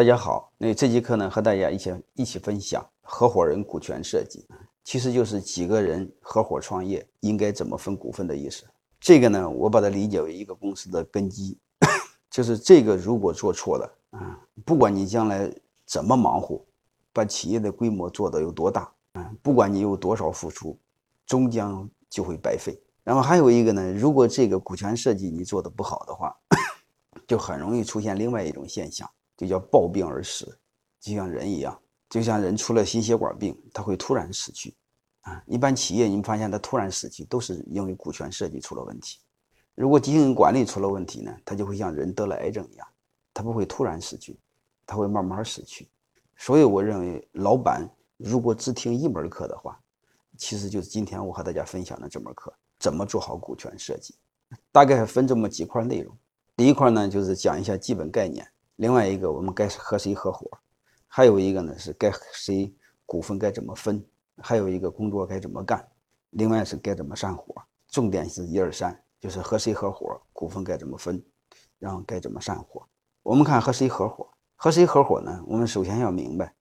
大家好，那这节课呢，和大家一起一起分享合伙人股权设计，其实就是几个人合伙创业应该怎么分股份的意思。这个呢，我把它理解为一个公司的根基，就是这个如果做错了啊，不管你将来怎么忙活，把企业的规模做得有多大啊，不管你有多少付出，终将就会白费。然后还有一个呢，如果这个股权设计你做的不好的话，就很容易出现另外一种现象，就叫暴病而死，就像人一样，就像人出了心血管病，他会突然死去，啊，一般企业你们发现他突然死去，都是因为股权设计出了问题。如果经营管理出了问题呢，他就会像人得了癌症一样，他不会突然死去，他会慢慢死去。所以我认为，老板如果只听一门课的话，其实就是今天我和大家分享的这门课。怎么做好股权设计？大概分这么几块内容。第一块呢，就是讲一下基本概念；另外一个，我们该和谁合伙；还有一个呢，是该谁股份该怎么分；还有一个工作该怎么干；另外是该怎么散伙。重点是一二三，就是和谁合伙，股份该怎么分，然后该怎么散伙。我们看和谁合伙，和谁合伙呢？我们首先要明白，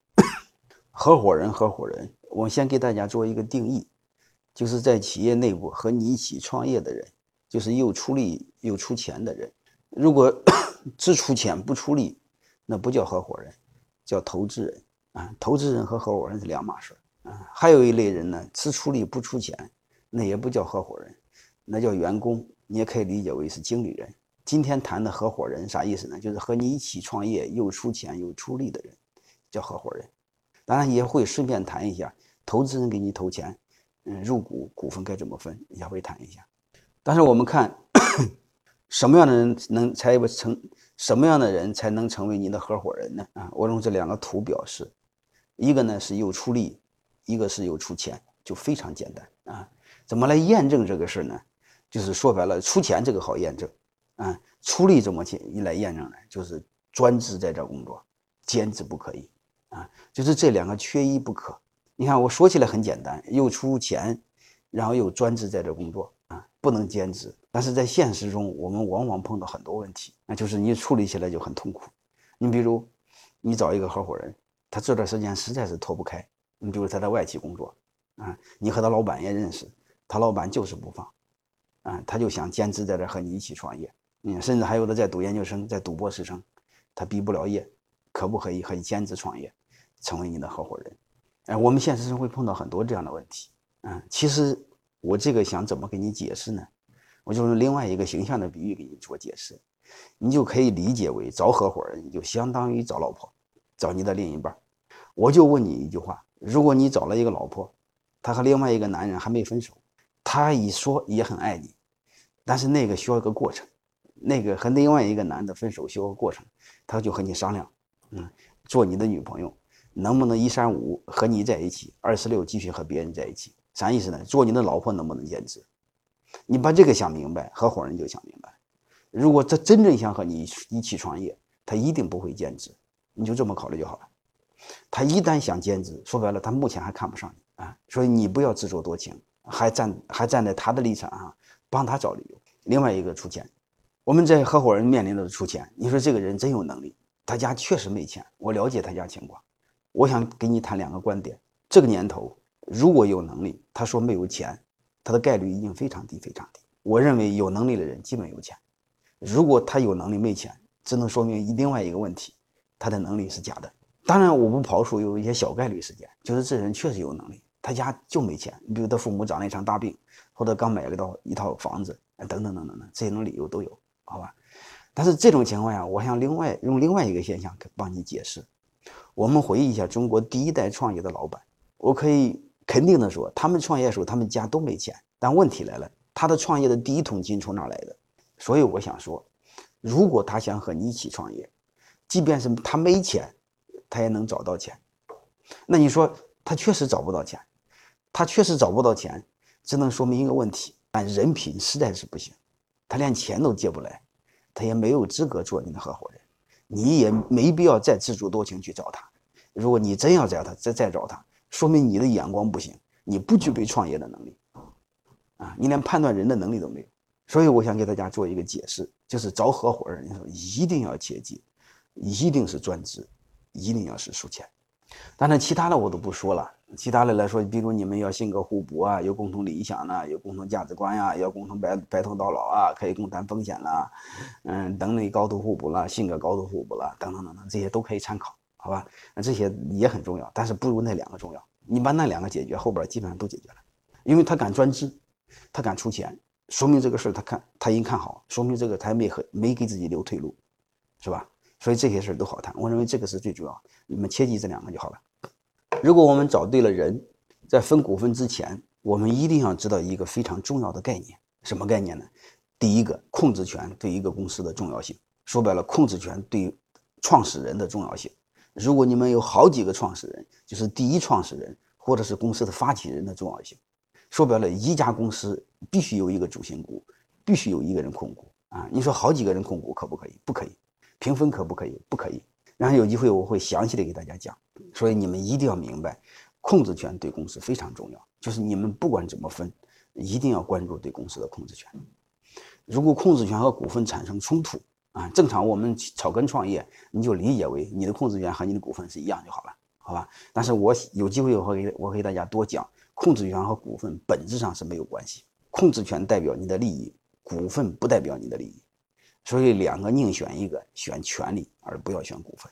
合伙人，合伙人。我先给大家做一个定义。就是在企业内部和你一起创业的人，就是又出力又出钱的人。如果只出钱不出力，那不叫合伙人，叫投资人啊。投资人和合伙人是两码事啊。还有一类人呢，只出力不出钱，那也不叫合伙人，那叫员工。你也可以理解为是经理人。今天谈的合伙人啥意思呢？就是和你一起创业又出钱又出力的人，叫合伙人。当然也会顺便谈一下，投资人给你投钱。嗯，入股股份该怎么分，也会谈一下。但是我们看什么样的人能才成，什么样的人才能成为你的合伙人呢？啊，我用这两个图表示，一个呢是有出力，一个是有出钱，就非常简单啊。怎么来验证这个事呢？就是说白了，出钱这个好验证啊，出力怎么去一来验证呢？就是专职在这工作，兼职不可以啊，就是这两个缺一不可。你看，我说起来很简单，又出钱，然后又专职在这工作，不能兼职。但是在现实中，我们往往碰到很多问题，那就是你处理起来就很痛苦。你比如，你找一个合伙人，他这段时间实在是脱不开。你比如他在外企工作，啊，你和他老板也认识，他老板就是不放，啊，他就想兼职在这和你一起创业。嗯，甚至还有的在读研究生，在读博士生，他毕不了业，可不可以和你兼职创业，成为你的合伙人？哎，我们现实中会碰到很多这样的问题，嗯，其实我这个想怎么给你解释呢？我就用另外一个形象的比喻给你做解释，你就可以理解为找合伙人就相当于找老婆，找你的另一半。我就问你一句话：如果你找了一个老婆，她和另外一个男人还没分手，她一说也很爱你，但是那个需要一个过程，那个和另外一个男的分手需要个过程，他就和你商量，嗯，做你的女朋友。能不能一三五和你在一起，二四六继续和别人在一起？啥意思呢？做你的老婆能不能兼职？你把这个想明白，合伙人就想明白。如果他真正想和你一起创业，他一定不会兼职。你就这么考虑就好了。他一旦想兼职，说白了，他目前还看不上你啊。所以你不要自作多情，还站还站在他的立场上帮他找理由。另外一个出钱，我们在合伙人面临的出钱。你说这个人真有能力，他家确实没钱。我了解他家情况。我想给你谈两个观点。这个年头，如果有能力，他说没有钱，他的概率已经非常低，非常低。我认为有能力的人基本有钱。如果他有能力没钱，只能说明另外一个问题，他的能力是假的。当然，我不刨除有一些小概率事件，就是这人确实有能力，他家就没钱。你比如他父母长了一场大病，或者刚买了一套一套房子，等等等等等，这种理由都有，好吧？但是这种情况下，我想另外用另外一个现象帮你解释。我们回忆一下中国第一代创业的老板，我可以肯定的说，他们创业的时候，他们家都没钱。但问题来了，他的创业的第一桶金从哪来的？所以我想说，如果他想和你一起创业，即便是他没钱，他也能找到钱。那你说他确实找不到钱，他确实找不到钱，只能说明一个问题：但人品实在是不行，他连钱都借不来，他也没有资格做你的合伙人。你也没必要再自作多情去找他。如果你真要找他，再再找他，说明你的眼光不行，你不具备创业的能力，啊，你连判断人的能力都没有。所以我想给大家做一个解释，就是找合伙人的时候一定要切记，一定是专职，一定要是输钱。当然，其他的我都不说了。其他的来说，比如你们要性格互补啊，有共同理想呢，有共同价值观呀，要共同白白头到老啊，可以共担风险啦，嗯，能力高度互补了，性格高度互补了，等等等等，这些都可以参考，好吧？那这些也很重要，但是不如那两个重要。你把那两个解决，后边基本上都解决了。因为他敢专制，他敢出钱，说明这个事他看他已经看好，说明这个他没和没给自己留退路，是吧？所以这些事都好谈。我认为这个是最主要，你们切记这两个就好了。如果我们找对了人，在分股份之前，我们一定要知道一个非常重要的概念，什么概念呢？第一个，控制权对一个公司的重要性。说白了，控制权对创始人的重要性。如果你们有好几个创始人，就是第一创始人或者是公司的发起人的重要性。说白了，一家公司必须有一个主心骨，必须有一个人控股啊！你说好几个人控股可不可以？不可以。平分可不可以？不可以。然后有机会我会详细的给大家讲。所以你们一定要明白，控制权对公司非常重要。就是你们不管怎么分，一定要关注对公司的控制权。如果控制权和股份产生冲突啊，正常我们草根创业，你就理解为你的控制权和你的股份是一样就好了，好吧？但是我有机会我会给我给大家多讲，控制权和股份本质上是没有关系。控制权代表你的利益，股份不代表你的利益。所以两个宁选一个，选权利而不要选股份。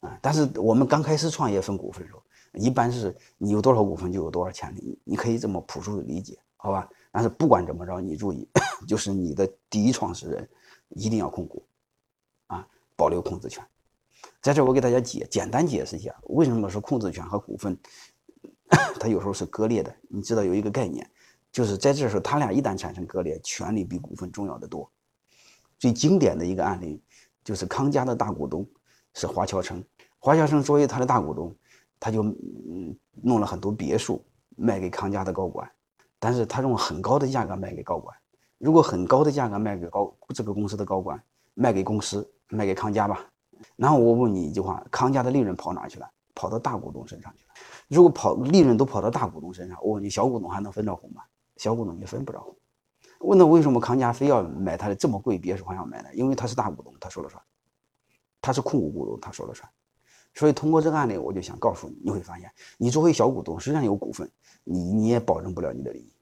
啊！但是我们刚开始创业分股份的时候，一般是你有多少股份就有多少钱，你你可以这么朴素的理解，好吧？但是不管怎么着，你注意，就是你的第一创始人一定要控股，啊，保留控制权。在这我给大家解简单解释一下，为什么说控制权和股份 它有时候是割裂的？你知道有一个概念，就是在这时候，他俩一旦产生割裂，权利比股份重要的多。最经典的一个案例就是康佳的大股东。是华侨城，华侨城作为他的大股东，他就嗯弄了很多别墅卖给康佳的高管，但是他用很高的价格卖给高管。如果很高的价格卖给高这个公司的高管，卖给公司，卖给康佳吧。然后我问你一句话：康佳的利润跑哪去了？跑到大股东身上去了。如果跑利润都跑到大股东身上，我问你小股东还能分着红吗？小股东也分不着红。问他为什么康佳非要买他的这么贵别墅还要买呢？因为他是大股东，他说了算。他是控股股东，他说了算。所以通过这个案例，我就想告诉你，你会发现，你作为小股东，虽然有股份，你你也保证不了你的利益。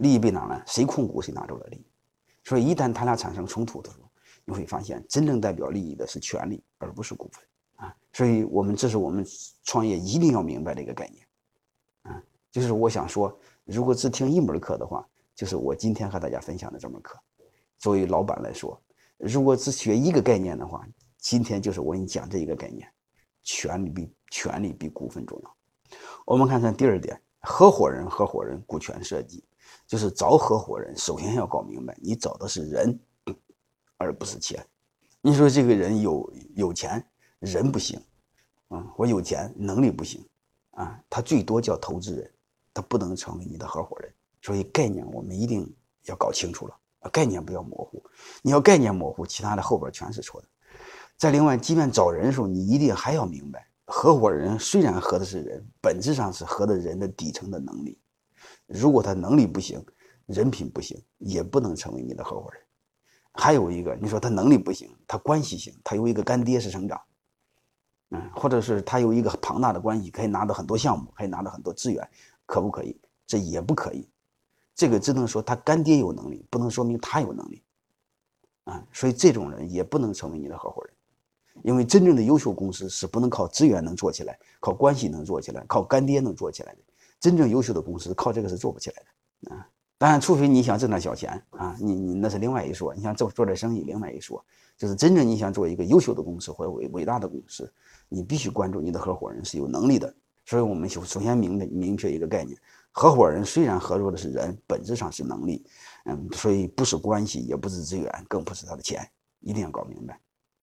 利益被哪了？谁控股谁拿走了利益。所以一旦他俩产生冲突的时候，你会发现，真正代表利益的是权利，而不是股份啊。所以我们这是我们创业一定要明白的一个概念啊。就是我想说，如果只听一门课的话，就是我今天和大家分享的这门课。作为老板来说，如果只学一个概念的话，今天就是我给你讲这一个概念，权利比权利比股份重要。我们看看第二点，合伙人合伙人股权设计，就是找合伙人，首先要搞明白，你找的是人，而不是钱。你说这个人有有钱，人不行，啊，我有钱，能力不行，啊，他最多叫投资人，他不能成为你的合伙人。所以概念我们一定要搞清楚了，概念不要模糊。你要概念模糊，其他的后边全是错的。再另外，即便找人的时候，你一定还要明白，合伙人虽然合的是人，本质上是合的人的底层的能力。如果他能力不行，人品不行，也不能成为你的合伙人。还有一个，你说他能力不行，他关系行，他有一个干爹是省长，嗯，或者是他有一个庞大的关系，可以拿到很多项目，可以拿到很多资源，可不可以？这也不可以。这个只能说他干爹有能力，不能说明他有能力。啊，所以这种人也不能成为你的合伙人。因为真正的优秀公司是不能靠资源能做起来，靠关系能做起来，靠干爹能做起来的。真正优秀的公司靠这个是做不起来的啊！当然，除非你想挣点小钱啊，你你那是另外一说。你想做做点生意，另外一说。就是真正你想做一个优秀的公司或者伟伟大的公司，你必须关注你的合伙人是有能力的。所以我们首首先明明确一个概念：合伙人虽然合作的是人，本质上是能力。嗯，所以不是关系，也不是资源，更不是他的钱，一定要搞明白。